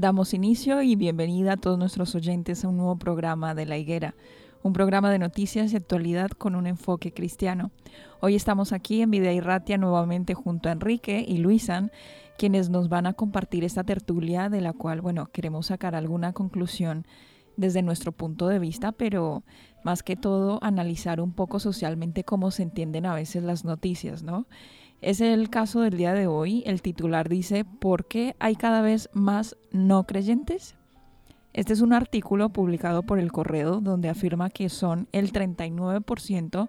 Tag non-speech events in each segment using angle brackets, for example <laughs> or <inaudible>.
Damos inicio y bienvenida a todos nuestros oyentes a un nuevo programa de La Higuera, un programa de noticias y actualidad con un enfoque cristiano. Hoy estamos aquí en Vida Ratia nuevamente junto a Enrique y Luisan, quienes nos van a compartir esta tertulia de la cual, bueno, queremos sacar alguna conclusión desde nuestro punto de vista, pero más que todo analizar un poco socialmente cómo se entienden a veces las noticias, ¿no? Es el caso del día de hoy. El titular dice, ¿por qué hay cada vez más no creyentes? Este es un artículo publicado por el Correo donde afirma que son el 39%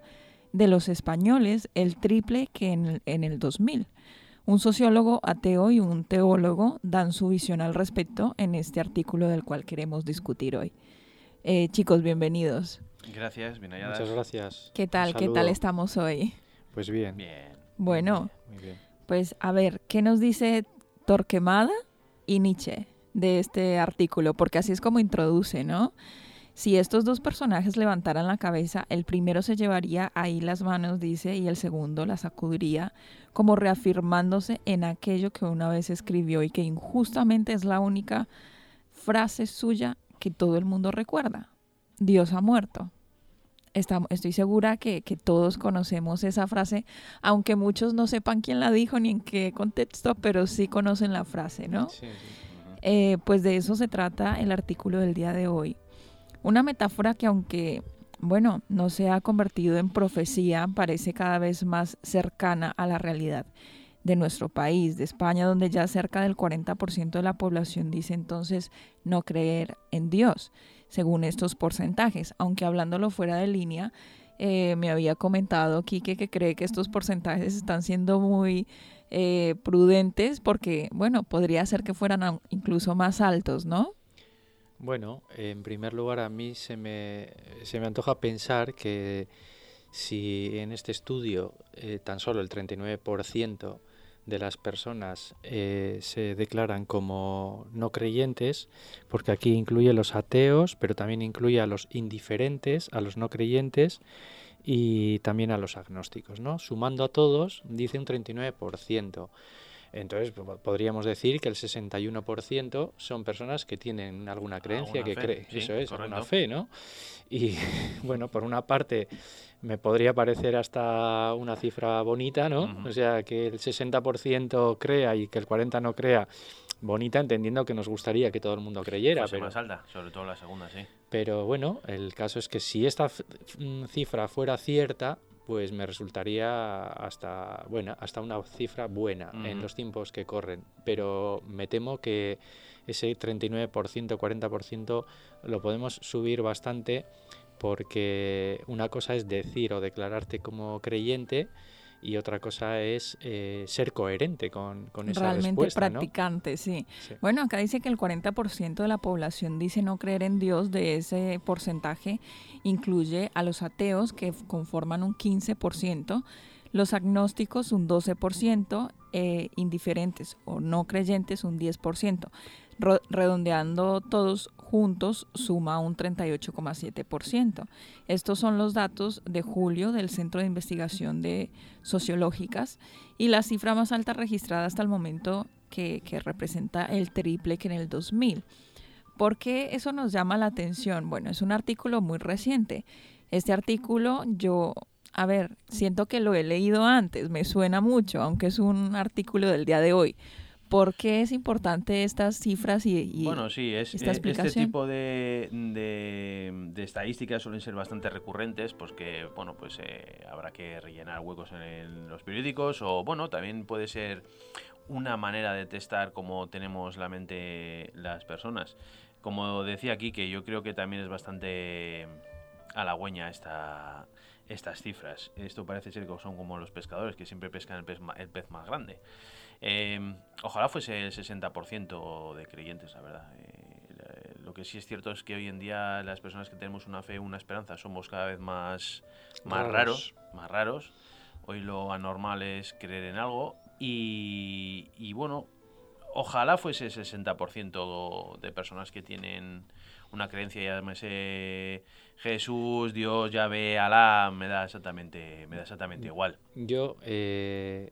de los españoles, el triple que en el, en el 2000. Un sociólogo ateo y un teólogo dan su visión al respecto en este artículo del cual queremos discutir hoy. Eh, chicos, bienvenidos. Gracias, bien Muchas gracias. ¿Qué tal? ¿Qué tal estamos hoy? Pues bien. Bien. Bueno, pues a ver, ¿qué nos dice Torquemada y Nietzsche de este artículo? Porque así es como introduce, ¿no? Si estos dos personajes levantaran la cabeza, el primero se llevaría ahí las manos, dice, y el segundo la sacudiría, como reafirmándose en aquello que una vez escribió y que injustamente es la única frase suya que todo el mundo recuerda. Dios ha muerto estoy segura que, todos conocemos esa frase, aunque muchos no sepan quién la dijo ni en qué contexto, pero sí conocen la frase, ¿no? Eh, pues de eso se trata el artículo del día de hoy. Una metáfora que aunque, bueno, no se ha convertido en profecía, parece cada vez más cercana a la realidad de nuestro país, de España, donde ya cerca del 40% de la población dice entonces no creer en Dios según estos porcentajes, aunque hablándolo fuera de línea, eh, me había comentado Quique que cree que estos porcentajes están siendo muy eh, prudentes porque, bueno, podría ser que fueran incluso más altos, ¿no? Bueno, en primer lugar a mí se me, se me antoja pensar que si en este estudio eh, tan solo el 39% de las personas eh, se declaran como no creyentes, porque aquí incluye los ateos, pero también incluye a los indiferentes, a los no creyentes y también a los agnósticos. ¿no? Sumando a todos, dice un 39%. Entonces podríamos decir que el 61% son personas que tienen alguna creencia, que creen, eso es, una fe, ¿no? Y <laughs> bueno, por una parte me podría parecer hasta una cifra bonita, ¿no? O sea, que el 60% crea y que el 40% no crea, bonita entendiendo que nos gustaría que todo el mundo creyera. pero más alta, sobre todo la segunda, sí. Pero bueno, el caso es que si esta cifra fuera cierta, pues me resultaría hasta, bueno, hasta una cifra buena en los tiempos que corren. Pero me temo que ese 39%, 40% lo podemos subir bastante porque una cosa es decir o declararte como creyente y otra cosa es eh, ser coherente con, con esa Realmente practicante, sí. Bueno, acá dice que el 40% de la población dice no creer en Dios, de ese porcentaje incluye a los ateos que conforman un 15%, los agnósticos un 12%, eh, indiferentes o no creyentes un 10%, redondeando todos juntos suma un 38,7%. Estos son los datos de julio del Centro de Investigación de Sociológicas y la cifra más alta registrada hasta el momento que, representa el triple que en el 2000. ¿Por qué eso nos llama la atención? Bueno, es un artículo muy reciente. Este artículo yo a ver, siento que lo he leído antes, me suena mucho, aunque es un artículo del día de hoy. ¿Por qué es importante estas cifras y, bueno, sí, es, esta eh, este? Este tipo de, de, estadísticas suelen ser bastante recurrentes, pues que bueno, pues eh, habrá que rellenar huecos en, los periódicos o bueno, también puede ser una manera de testar cómo tenemos la mente las personas. Como decía aquí, que yo creo que también es bastante halagüeña esta, estas cifras. Esto parece ser que son como los pescadores que siempre pescan el pez, el pez más grande. Em, ojalá fuese el 60% de creyentes, la verdad. Eh, lo que sí es cierto es que hoy en día las personas que tenemos una fe, una esperanza, somos cada vez más, más raros. más raros. Hoy lo anormal es creer en algo y, y bueno, ojalá fuese el 60% de personas que tienen una creencia, ya ese Jesús, Dios, Yahvé, Alá, me da exactamente, me da exactamente igual. Yo eh,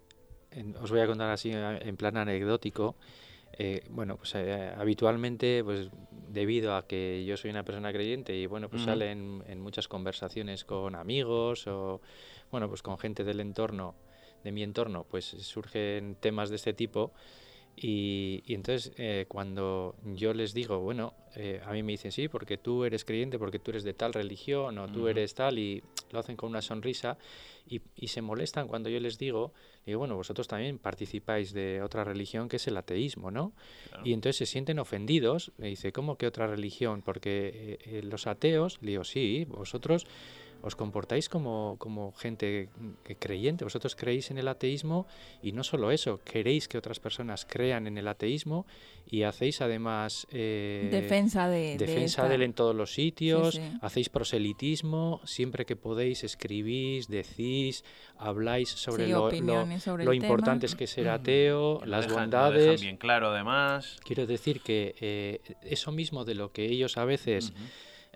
os voy a contar así en plan anecdótico. Eh, bueno, pues eh, habitualmente, pues debido a que yo soy una persona creyente y bueno, pues salen en muchas conversaciones con amigos o bueno, pues con gente del entorno, de mi entorno, pues surgen temas de este tipo. Y, entonces eh, cuando yo les digo, bueno, eh, a mí me dicen, sí, porque tú eres creyente, porque tú eres de tal religión o tú eres tal, y lo hacen con una sonrisa y, y, se molestan cuando yo les digo, digo, bueno, vosotros también participáis de otra religión que es el ateísmo, ¿no? Y entonces se sienten ofendidos, me dice, ¿cómo que otra religión? Porque eh, los ateos, le digo, sí, vosotros os comportáis como, como gente creyente, vosotros creéis en el ateísmo y no solo eso, queréis que otras personas crean en el ateísmo y hacéis además eh, defensa de defensa de, él en todos los sitios, hacéis proselitismo, siempre que podéis escribís, decís, habláis sobre lo, lo, importante es que <laughs> ser ateo, las bondades. bien claro además. Quiero decir que eh, eso mismo de lo que ellos a veces...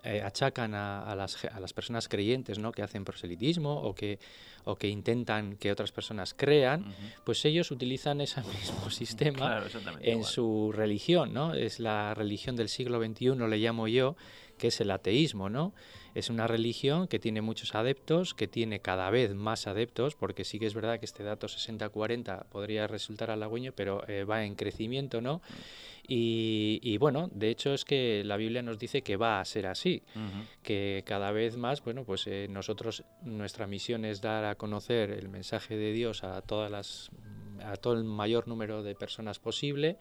Eh, achacan a, las, a, las, personas creyentes ¿no? que hacen proselitismo o que, o que intentan que otras personas crean, pues ellos utilizan ese <laughs> mismo sistema en su religión. ¿no? Es la religión del siglo XXI, le llamo yo, que es el ateísmo. ¿no? Es una religión que tiene muchos adeptos, que tiene cada vez más adeptos, porque sí que es verdad que este dato 60-40 podría resultar halagüeño, pero eh, va en crecimiento, ¿no? Y, bueno, de hecho es que la Biblia nos dice que va a ser así, que cada vez más, bueno, pues eh, nosotros, nuestra misión es dar a conocer el mensaje de Dios a todas las, a todo el mayor número de personas posible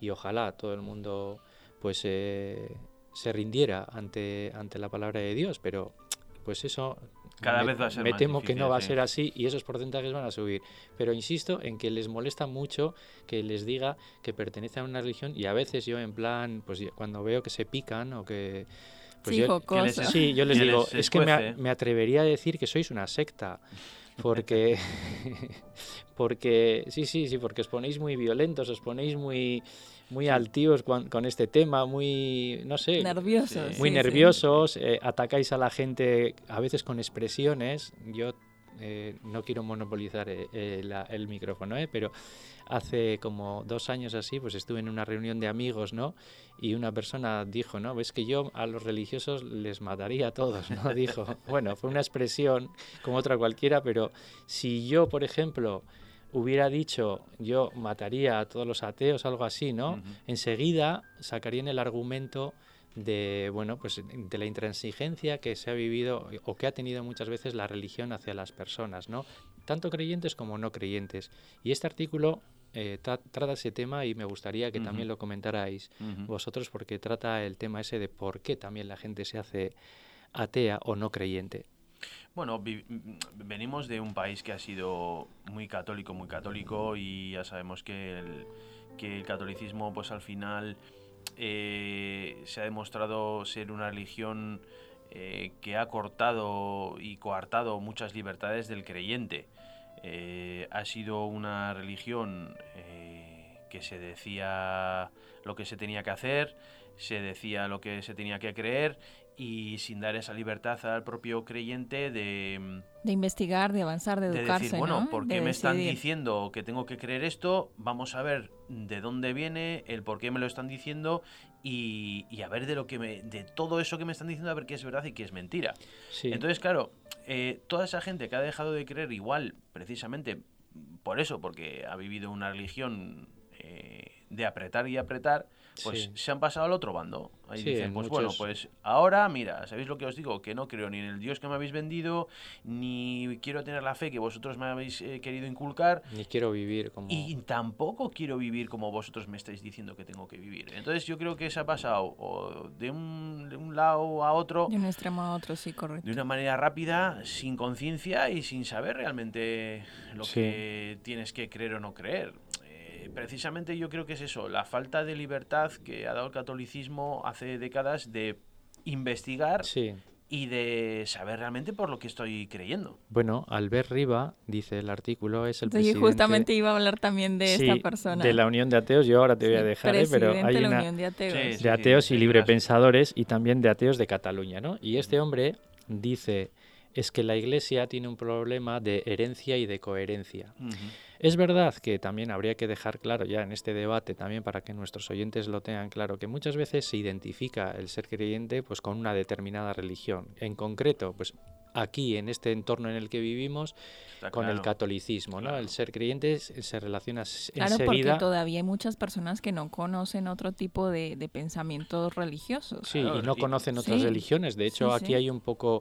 y ojalá todo el mundo, pues, eh, se rindiera ante, ante la palabra de Dios, pero pues eso cada vez va a ser me temo que no va a ser así y esos porcentajes van a subir. Pero insisto en que les molesta mucho que les diga que pertenece a una religión y a veces yo en plan, pues cuando veo que se pican o que... Pues yo, sí, yo les digo, es que me, me, atrevería a decir que sois una secta. <laughs> Porque, <laughs> porque, sí, sí, sí, porque os ponéis muy violentos, os ponéis muy muy altivos con, este tema, muy, no sé, nerviosos. Muy nerviosos, eh, atacáis a la gente a veces con expresiones. Yo eh, no quiero monopolizar eh, el micrófono, pero hace como dos años así, pues estuve en una reunión de amigos, ¿no? Y una persona dijo, ¿no? Ves que yo a los religiosos les mataría a todos, ¿no? <laughs> Dijo, bueno, fue una expresión como otra cualquiera, pero si yo, por ejemplo, hubiera dicho yo mataría a todos los ateos, algo así, ¿no? Enseguida sacarían el argumento de bueno pues de la intransigencia que se ha vivido o que ha tenido muchas veces la religión hacia las personas no tanto creyentes como no creyentes. Y este artículo eh, trata ese tema y me gustaría que también lo comentarais vosotros porque trata el tema ese de por qué también la gente se hace atea o no creyente bueno, venimos de un país que ha sido muy católico, muy católico y ya sabemos que el, que el catolicismo pues al final eh, se ha demostrado ser una religión eh, que ha cortado y coartado muchas libertades del creyente. eh, ha sido una religión que se decía lo que se tenía que hacer, se decía lo que se tenía que creer y sin dar esa libertad al propio creyente de... De investigar, de avanzar, de, educarse, decir, bueno, ¿por qué me están diciendo que tengo que creer esto? Vamos a ver de dónde viene, el por qué me lo están diciendo y, a ver de lo que me, de todo eso que me están diciendo a ver qué es verdad y qué es mentira. Entonces, claro, eh, toda esa gente que ha dejado de creer igual, precisamente por eso, porque ha vivido una religión de apretar y apretar, pues se han pasado al otro bando. Ahí dicen, pues bueno, pues ahora, mira, ¿sabéis lo que os digo? Que no creo ni en el Dios que me habéis vendido, ni quiero tener la fe que vosotros me habéis eh, querido inculcar. Ni quiero vivir como... Y tampoco quiero vivir como vosotros me estáis diciendo que tengo que vivir. Entonces yo creo que se ha pasado de, un, de un lado a otro... De un extremo a otro, sí, correcto. De una manera rápida, sin conciencia y sin saber realmente lo que tienes que creer o no creer precisamente yo creo que es eso, la falta de libertad que ha dado el catolicismo hace décadas de investigar y de saber realmente por lo que estoy creyendo. Bueno, Albert Riva, dice el artículo, es el presidente... justamente iba a hablar también de esta persona. de la Unión de Ateos, yo ahora te voy a dejar, ¿eh? pero hay una... de ateos, de ateos y librepensadores y también de ateos de Cataluña, ¿no? Y este hombre dice es que la Iglesia tiene un problema de herencia y de coherencia. Es verdad que también habría que dejar claro ya en este debate, también para que nuestros oyentes lo tengan claro, que muchas veces se identifica el ser creyente pues, con una determinada religión. En concreto, pues aquí, en este entorno en el que vivimos, con el catolicismo, ¿no? El ser creyente se relaciona Claro, porque todavía hay muchas personas que no conocen otro tipo de, pensamientos religiosos. Sí, y no conocen otras religiones. De hecho, aquí hay un poco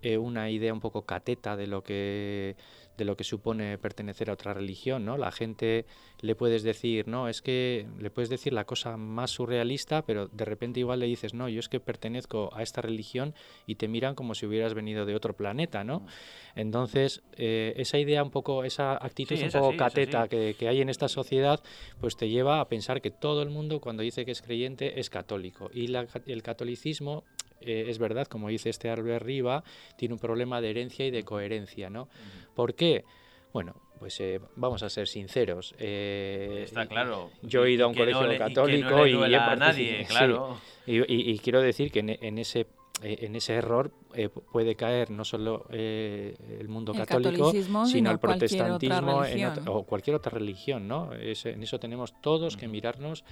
eh, una idea un poco cateta de lo que de lo que supone pertenecer a otra religión, ¿no? La gente le puedes decir, no, es que le puedes decir la cosa más surrealista, pero de repente igual le dices, no, yo es que pertenezco a esta religión y te miran como si hubieras venido de otro planeta, ¿no? Mm. Entonces, eh, esa idea un poco, esa actitud un poco cateta que, que, hay en esta sociedad, pues te lleva a pensar que todo el mundo cuando dice que es creyente es católico. Y la, el catolicismo eh, es verdad, como dice este Albert Riva, tiene un problema de herencia y de coherencia, ¿no? ¿Por qué? Bueno, pues eh, vamos a ser sinceros. Eh, Está claro. Yo he ido a un colegio católico y, a nadie, claro. y, quiero decir que en, ese en ese error puede caer no solo el mundo católico, sino, el protestantismo o cualquier otra religión, ¿no? en eso tenemos todos que mirarnos.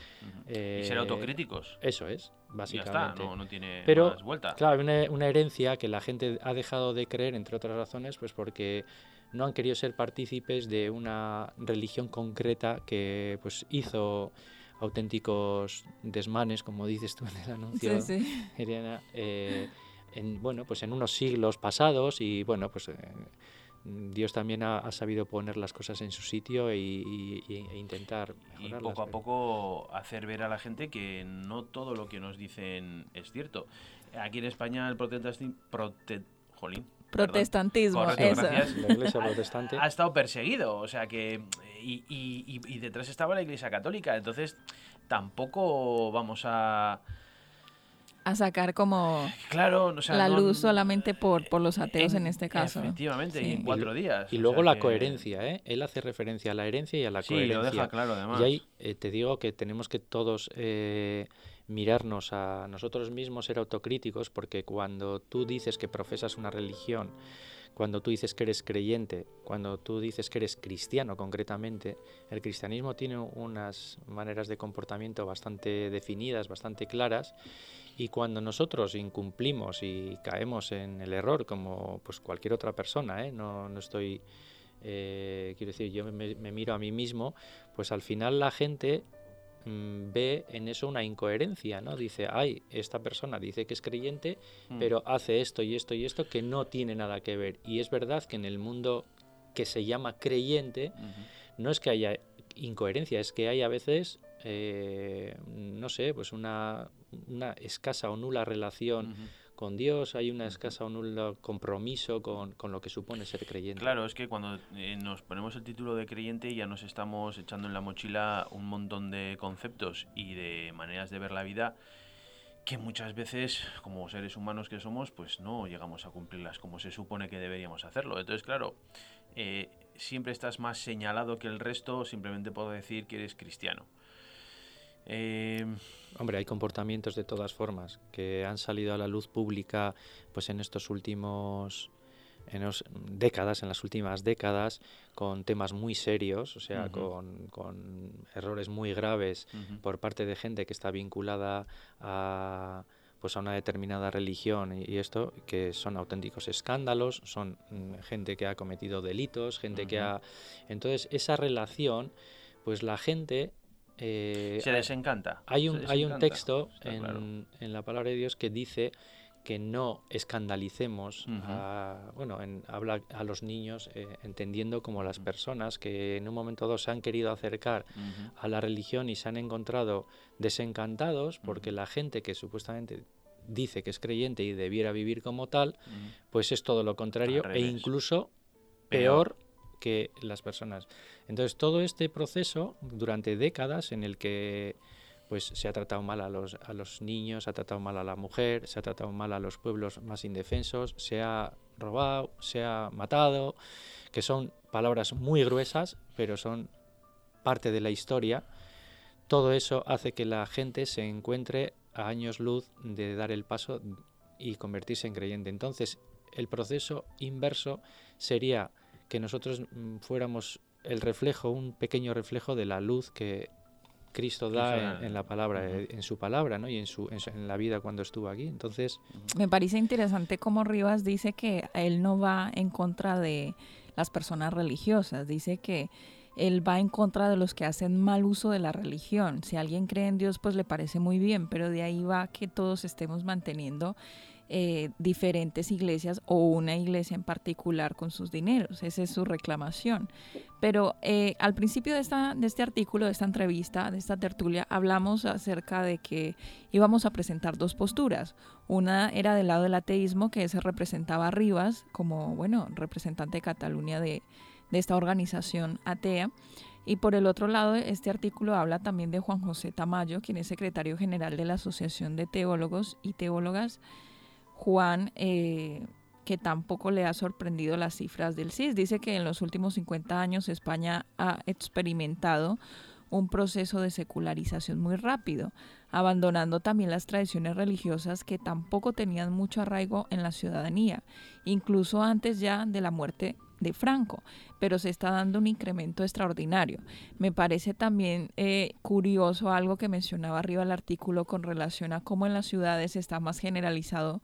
y ser autocríticos. Eso es básicamente. no, tiene Pero, más vuelta. Claro, una, una herencia que la gente ha dejado de creer, entre otras razones, pues porque no han querido ser partícipes de una religión concreta que pues hizo auténticos desmanes, como dices tú en el anuncio, sí, eh, en, bueno, pues en unos siglos pasados y bueno, pues eh, Dios también ha, sabido poner las cosas en su sitio y, e intentar y poco a poco hacer ver a la gente que no todo lo que nos dicen es cierto. Aquí en España el protestantismo, protestantismo, la iglesia protestante ha, estado perseguido, o sea que y, y detrás estaba la iglesia católica, entonces tampoco vamos a a sacar como claro, la luz solamente por, por los ateos en, este caso. Efectivamente, y en cuatro días. Y luego la coherencia, ¿eh? Él hace referencia a la herencia y a la sí, coherencia. lo deja claro además. Y ahí eh, te digo que tenemos que todos eh, mirarnos a nosotros mismos, ser autocríticos, porque cuando tú dices que profesas una religión, cuando tú dices que eres creyente, cuando tú dices que eres cristiano concretamente, el cristianismo tiene unas maneras de comportamiento bastante definidas, bastante claras, y cuando nosotros incumplimos y caemos en el error, como pues cualquier otra persona, ¿eh? no, no estoy, eh, quiero decir, yo me, miro a mí mismo, pues al final la gente ve en eso una incoherencia, ¿no? Dice, ay, esta persona dice que es creyente, mm. pero hace esto y esto y esto que no tiene nada que ver. Y es verdad que en el mundo que se llama creyente, no es que haya incoherencia, es que hay a veces, eh, no sé, pues una, una escasa o nula relación con Dios, hay una escasa o nula compromiso con, lo que supone ser creyente. Claro, es que cuando eh, nos ponemos el título de creyente ya nos estamos echando en la mochila un montón de conceptos y de maneras de ver la vida que muchas veces, como seres humanos que somos, pues no llegamos a cumplirlas como se supone que deberíamos hacerlo. Entonces, claro, eh, siempre estás más señalado que el resto, simplemente puedo decir que eres cristiano. Eh, Hombre, hay comportamientos de todas formas que han salido a la luz pública pues en estos últimos en los, décadas, en las últimas décadas, con temas muy serios, o sea, con, con, errores muy graves por parte de gente que está vinculada a pues a una determinada religión y, esto que son auténticos escándalos, son mm, gente que ha cometido delitos, gente que ha entonces esa relación pues la gente eh, se desencanta. Hay un, hay un texto en, en, la palabra de Dios que dice que no escandalicemos a, bueno, en, habla a los niños eh, entendiendo como las personas que en un momento dado se han querido acercar a la religión y se han encontrado desencantados porque la gente que supuestamente dice que es creyente y debiera vivir como tal, pues es todo lo contrario e incluso peor que las personas. Entonces todo este proceso durante décadas en el que pues se ha tratado mal a los, a los niños, se ha tratado mal a la mujer, se ha tratado mal a los pueblos más indefensos, se ha robado, se ha matado, que son palabras muy gruesas, pero son parte de la historia. Todo eso hace que la gente se encuentre a años luz de dar el paso y convertirse en creyente. Entonces, el proceso inverso sería que nosotros mm, fuéramos el reflejo, un pequeño reflejo de la luz que Cristo da en, la palabra, eh, en su palabra, ¿no? Y en su, en la vida cuando estuvo aquí. Entonces, me parece interesante cómo Rivas dice que él no va en contra de las personas religiosas, dice que él va en contra de los que hacen mal uso de la religión. Si alguien cree en Dios, pues le parece muy bien, pero de ahí va que todos estemos manteniendo eh, diferentes iglesias o una iglesia en particular con sus dineros. Esa es su reclamación. Pero eh, al principio de, esta, de este artículo, de esta entrevista, de esta tertulia, hablamos acerca de que íbamos a presentar dos posturas. Una era del lado del ateísmo, que se representaba a Rivas como, bueno, representante de Cataluña de, de esta organización atea. Y por el otro lado, este artículo habla también de Juan José Tamayo, quien es secretario general de la Asociación de Teólogos y Teólogas Juan, eh, que tampoco le ha sorprendido las cifras del CIS. Dice que en los últimos 50 años España ha experimentado un proceso de secularización muy rápido, abandonando también las tradiciones religiosas que tampoco tenían mucho arraigo en la ciudadanía, incluso antes ya de la muerte de Franco, pero se está dando un incremento extraordinario. Me parece también eh, curioso algo que mencionaba arriba el artículo con relación a cómo en las ciudades está más generalizado.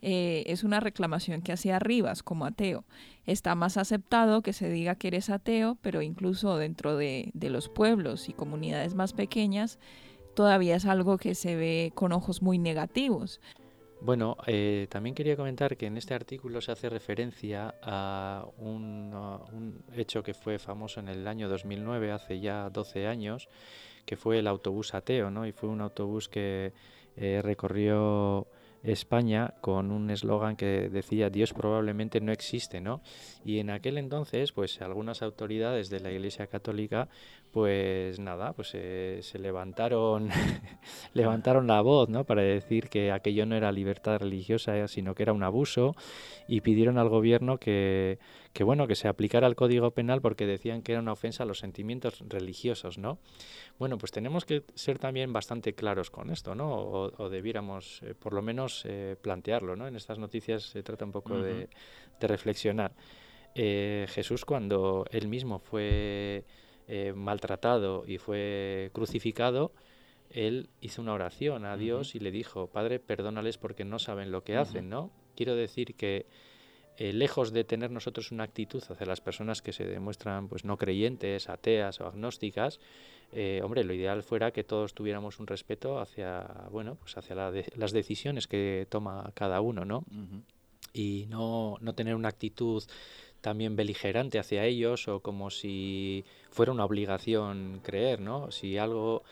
Eh, es una reclamación que hacía Rivas como ateo. Está más aceptado que se diga que eres ateo, pero incluso dentro de, de los pueblos y comunidades más pequeñas, todavía es algo que se ve con ojos muy negativos. Bueno, eh, también quería comentar que en este artículo se hace referencia a un, hecho que fue famoso en el año 2009, hace ya 12 años, que fue el autobús ateo, ¿no? Y fue un autobús que eh, recorrió España con un eslogan que decía Dios probablemente no existe, ¿no? Y en aquel entonces, pues algunas autoridades de la Iglesia Católica pues nada, pues eh, se levantaron, <laughs> levantaron la voz, ¿no? Para decir que aquello no era libertad religiosa, sino que era un abuso, y pidieron al gobierno que, que bueno, que se aplicara el Código Penal porque decían que era una ofensa a los sentimientos religiosos, ¿no? Bueno, pues tenemos que ser también bastante claros con esto, ¿no? O, debiéramos, eh, por lo menos, eh, plantearlo, ¿no? En estas noticias se trata un poco de, de, reflexionar. Jesús, cuando él mismo fue eh, maltratado y fue crucificado, él hizo una oración a Dios y le dijo, Padre, perdónales porque no saben lo que hacen, ¿no? Quiero decir que eh, lejos de tener nosotros una actitud hacia las personas que se demuestran pues no creyentes, ateas o agnósticas, eh, hombre, lo ideal fuera que todos tuviéramos un respeto hacia, bueno, pues hacia las decisiones que toma cada uno, ¿no? Y no, no tener una actitud también beligerante hacia ellos o como si fuera una obligación creer, ¿no? Si algo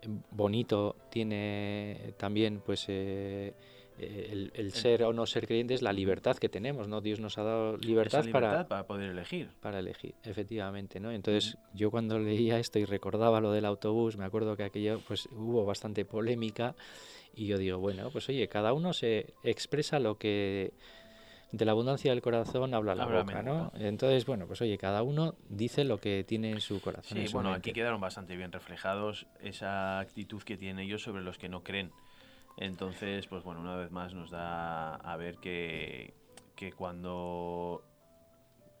eh, bonito tiene también pues eh, eh, el, ser o no ser creyente es la libertad que tenemos, ¿no? Dios nos ha dado libertad, para, para poder elegir. Para elegir, efectivamente, ¿no? Entonces, yo cuando leía esto y recordaba lo del autobús, me acuerdo que aquello pues hubo bastante polémica y yo digo, bueno, pues oye, cada uno se expresa lo que de la abundancia del corazón habla la boca, ¿no? Entonces, bueno, pues oye, cada uno dice lo que tiene en su corazón. Sí, bueno, aquí quedaron bastante bien reflejados esa actitud que tienen ellos sobre los que no creen. Entonces, pues bueno, una vez más nos da a ver que, que cuando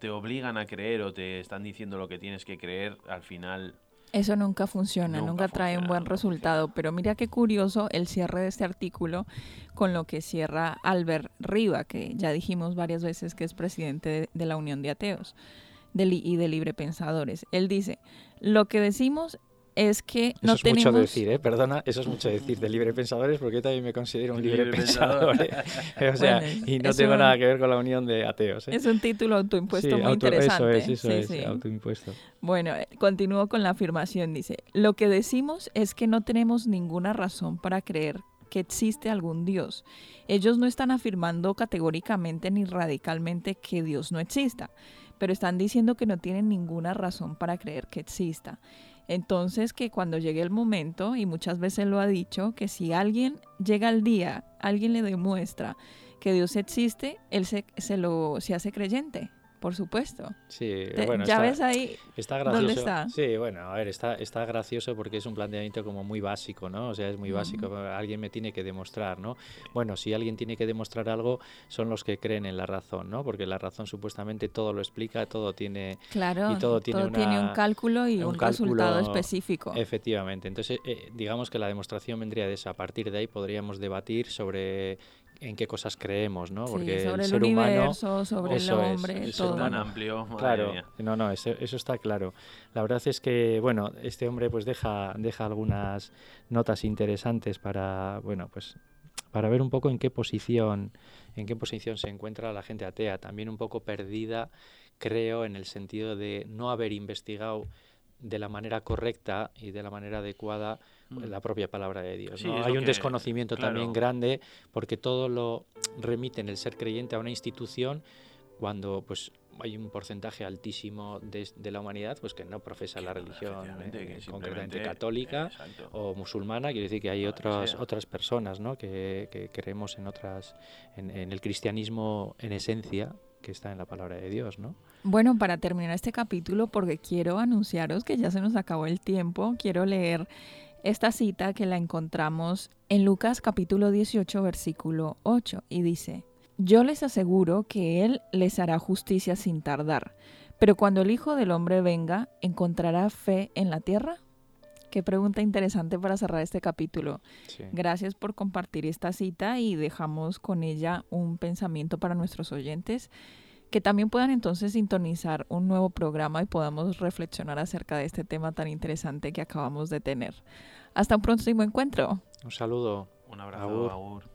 te obligan a creer o te están diciendo lo que tienes que creer, al final eso nunca funciona, nunca, trae un buen resultado. Pero mira qué curioso el cierre de este artículo con lo que cierra Albert Riva, que ya dijimos varias veces que es presidente de, la Unión de Ateos y de Libre Pensadores. Él dice, lo que decimos es que no eso es mucho decir, ¿eh? Perdona, eso es mucho decir de libre pensadores porque yo también me considero un libre, pensador. ¿eh? <laughs> o sea, y no tengo nada que ver con la unión de ateos. ¿eh? Es un título autoimpuesto muy interesante. Eso es, eso es, autoimpuesto. Bueno, eh, continúo con la afirmación. Dice, lo que decimos es que no tenemos ninguna razón para creer que existe algún Dios. Ellos no están afirmando categóricamente ni radicalmente que Dios no exista, pero están diciendo que no tienen ninguna razón para creer que exista. Entonces que cuando llegue el momento, y muchas veces lo ha dicho, que si alguien llega al día, alguien le demuestra que Dios existe, él se, se lo, se hace creyente por supuesto. Sí, bueno, ya ves ahí está gracioso. ¿Dónde está? Sí, bueno, a ver, está, está gracioso porque es un planteamiento como muy básico, ¿no? O sea, es muy básico. Alguien me tiene que demostrar, ¿no? Bueno, si alguien tiene que demostrar algo, son los que creen en la razón, ¿no? Porque la razón supuestamente todo lo explica, todo tiene... Claro, y todo, tiene, un cálculo y un, resultado específico. Efectivamente. Entonces, eh, digamos que la demostración vendría de eso. A partir de ahí podríamos debatir sobre en qué cosas creemos, ¿no? Porque sobre el, ser universo, humano, sobre el hombre, es, todo. tan amplio. Claro, no, no, eso, está claro. La verdad es que, bueno, este hombre pues deja, deja algunas notas interesantes para, bueno, pues para ver un poco en qué posición, en qué posición se encuentra la gente atea, también un poco perdida, creo, en el sentido de no haber investigado de la manera correcta y de la manera adecuada. La propia palabra de Dios. Hay un desconocimiento también grande porque todo lo remite en el ser creyente a una institución cuando pues hay un porcentaje altísimo de, la humanidad pues que no profesa la religión eh, concretamente católica o musulmana quiere decir que hay otras otras personas ¿no? que, creemos en otras en, en, el cristianismo en esencia que está en la palabra de Dios no bueno para terminar este capítulo porque quiero anunciaros que ya se nos acabó el tiempo quiero leer esta cita que la encontramos en Lucas capítulo 18 versículo 8 y dice, Yo les aseguro que Él les hará justicia sin tardar, pero cuando el Hijo del Hombre venga, ¿encontrará fe en la tierra? Qué pregunta interesante para cerrar este capítulo. Gracias por compartir esta cita y dejamos con ella un pensamiento para nuestros oyentes que también puedan entonces sintonizar un nuevo programa y podamos reflexionar acerca de este tema tan interesante que acabamos de tener. Hasta un próximo encuentro. Un saludo. Un abrazo.